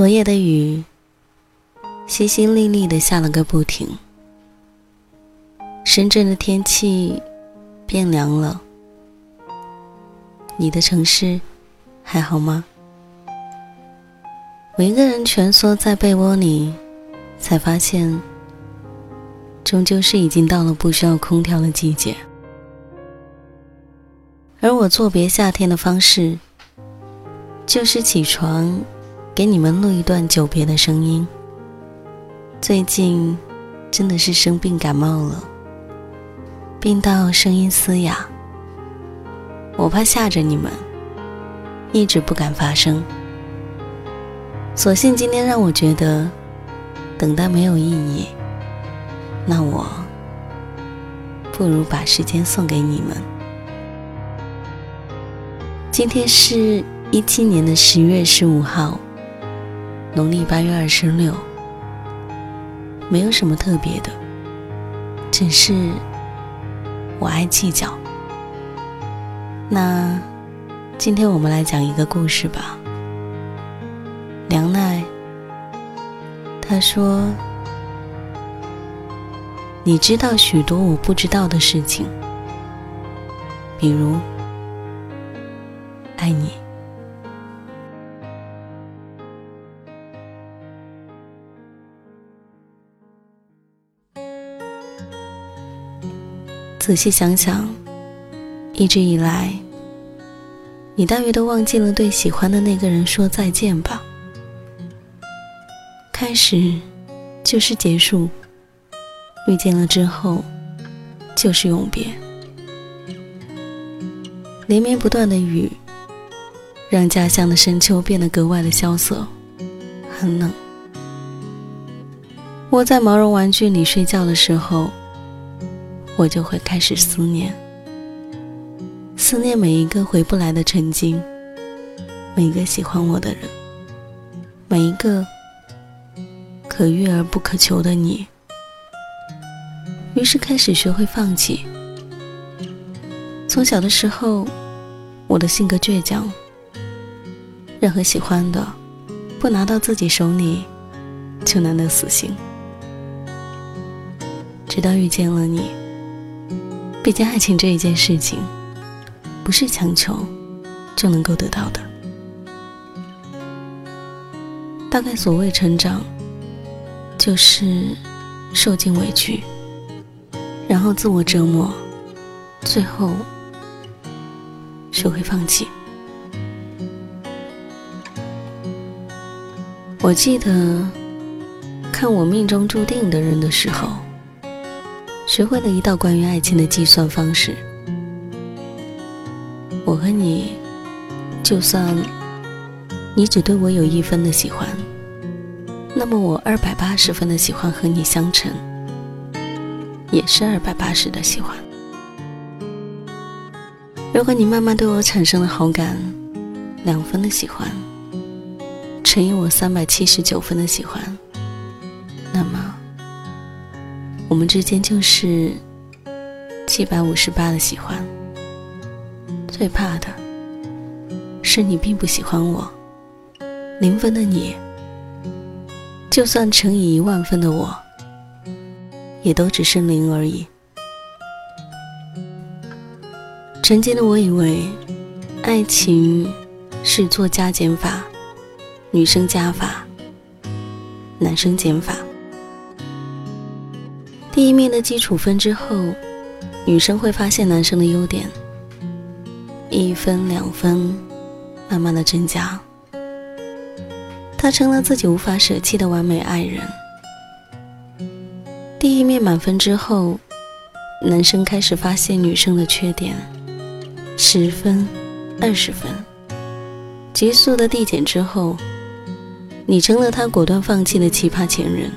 昨夜的雨，淅淅沥沥的下了个不停。深圳的天气变凉了，你的城市还好吗？我一个人蜷缩在被窝里，才发现，终究是已经到了不需要空调的季节。而我作别夏天的方式，就是起床。给你们录一段久别的声音。最近真的是生病感冒了，病到声音嘶哑。我怕吓着你们，一直不敢发声。所幸今天让我觉得等待没有意义，那我不如把时间送给你们。今天是一七年的十月十五号。农历八月二十六，没有什么特别的，只是我爱计较。那今天我们来讲一个故事吧。梁奈他说：“你知道许多我不知道的事情，比如爱你。”仔细想想，一直以来，你大约都忘记了对喜欢的那个人说再见吧。开始就是结束，遇见了之后就是永别。连绵不断的雨，让家乡的深秋变得格外的萧瑟，很冷。窝在毛绒玩具里睡觉的时候。我就会开始思念，思念每一个回不来的曾经，每一个喜欢我的人，每一个可遇而不可求的你。于是开始学会放弃。从小的时候，我的性格倔强，任何喜欢的，不拿到自己手里，就难得死心。直到遇见了你。毕竟，爱情这一件事情，不是强求，就能够得到的。大概所谓成长，就是受尽委屈，然后自我折磨，最后学会放弃。我记得看我命中注定的人的时候，学会了一道关于爱情的计算方式。我和你，就算你只对我有一分的喜欢，那么我二百八十分的喜欢和你相乘，也是二百八十的喜欢。如果你慢慢对我产生了好感，两分的喜欢。乘以我三百七十九分的喜欢，之间就是七百五十八的喜欢。最怕的是你并不喜欢我，零分的你，就算乘以一万分的我，也都只是零而已。曾经的我以为，爱情是做加减法。女生加法，男生减法。第一面的基础分之后，女生会发现男生的优点，一分两分，慢慢的增加。他成了自己无法舍弃的完美爱人。第一面满分之后，男生开始发现女生的缺点，十分、二十分，急速的递减之后。你成了他果断放弃的奇葩前任，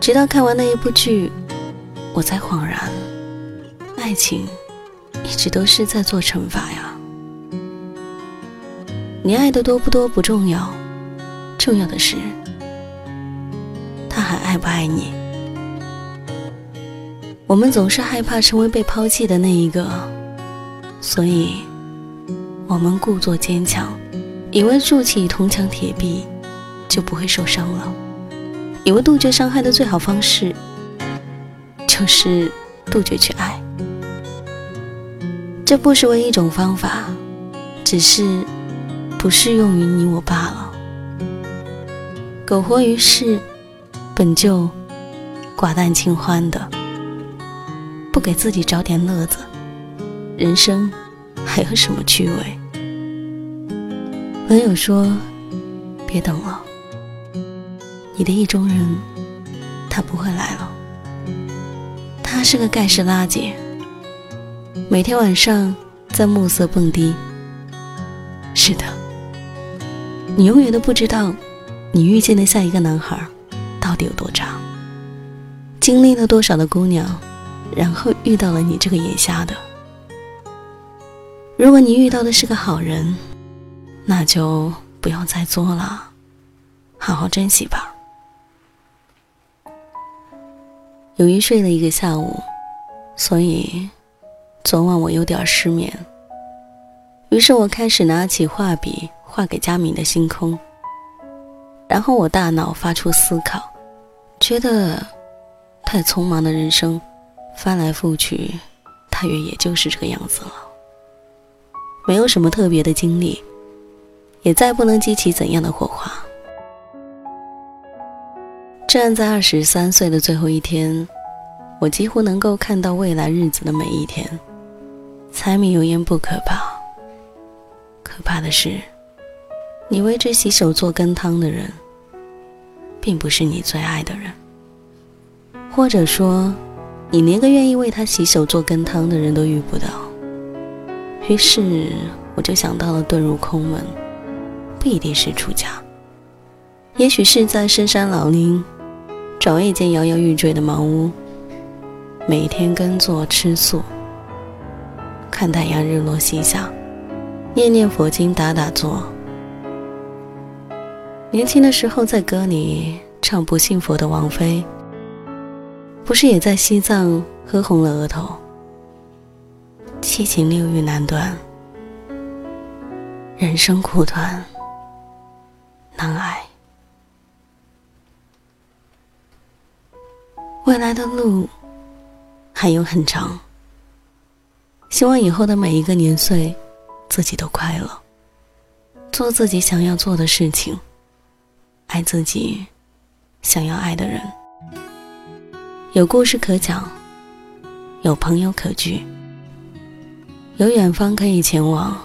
直到看完那一部剧，我才恍然，爱情一直都是在做惩罚呀。你爱的多不多不重要，重要的是他还爱不爱你。我们总是害怕成为被抛弃的那一个，所以我们故作坚强。以为筑起铜墙铁壁就不会受伤了，以为杜绝伤害的最好方式就是杜绝去爱。这不是唯一种方法，只是不适用于你我罢了。苟活于世，本就寡淡清欢的，不给自己找点乐子，人生还有什么趣味？朋友说：“别等了，你的意中人他不会来了。他是个盖世垃圾，每天晚上在暮色蹦迪。是的，你永远都不知道，你遇见的下一个男孩到底有多渣，经历了多少的姑娘，然后遇到了你这个眼瞎的。如果你遇到的是个好人。”那就不要再作了，好好珍惜吧。由于睡了一个下午，所以昨晚我有点失眠。于是我开始拿起画笔画给佳敏的星空。然后我大脑发出思考，觉得太匆忙的人生，翻来覆去，大约也就是这个样子了。没有什么特别的经历。也再不能激起怎样的火花。站在二十三岁的最后一天，我几乎能够看到未来日子的每一天。柴米油盐不可怕，可怕的是，你为之洗手做羹汤的人，并不是你最爱的人，或者说，你连个愿意为他洗手做羹汤的人都遇不到。于是，我就想到了遁入空门。不一定是出家，也许是在深山老林找一间摇摇欲坠的茅屋，每天耕作吃素，看太阳日落西下，念念佛经打打坐。年轻的时候在歌里唱不信佛的王妃，不是也在西藏喝红了额头？七情六欲难断，人生苦短。难挨，未来的路还有很长。希望以后的每一个年岁，自己都快乐，做自己想要做的事情，爱自己想要爱的人，有故事可讲，有朋友可聚，有远方可以前往。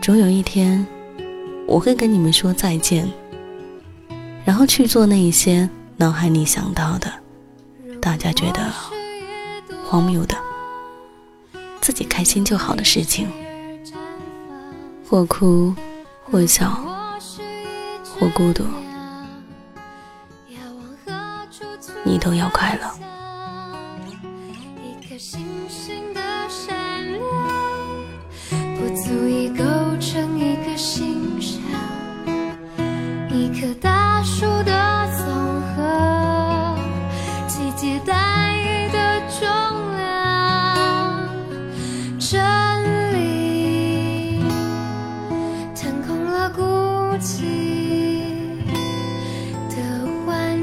总有一天，我会跟你们说再见，然后去做那一些脑海里想到的，大家觉得荒谬的。自己开心就好的事情，或哭，或笑，或孤独，你都要快乐。一个欣赏，一棵大树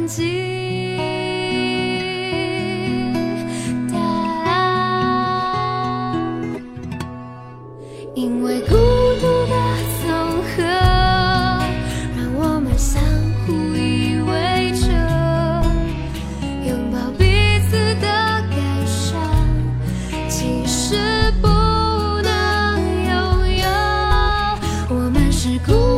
己答因为孤独的总和让我们相互依偎着拥抱彼此的感伤即使不能拥有我们是孤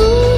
Ooh.